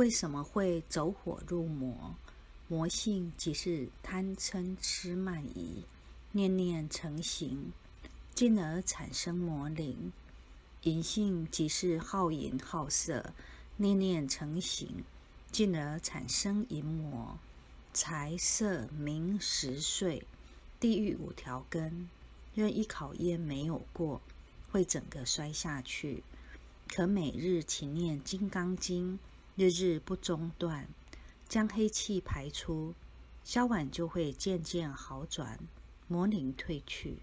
为什么会走火入魔？魔性即是贪嗔痴慢疑，念念成形，进而产生魔灵；淫性即是好淫好色，念念成形，进而产生淫魔。财色名食睡，地狱五条根，任一考验没有过，会整个摔下去。可每日勤念《金刚经》，日日不中断，将黑气排出，消晚就会渐渐好转，魔灵退去。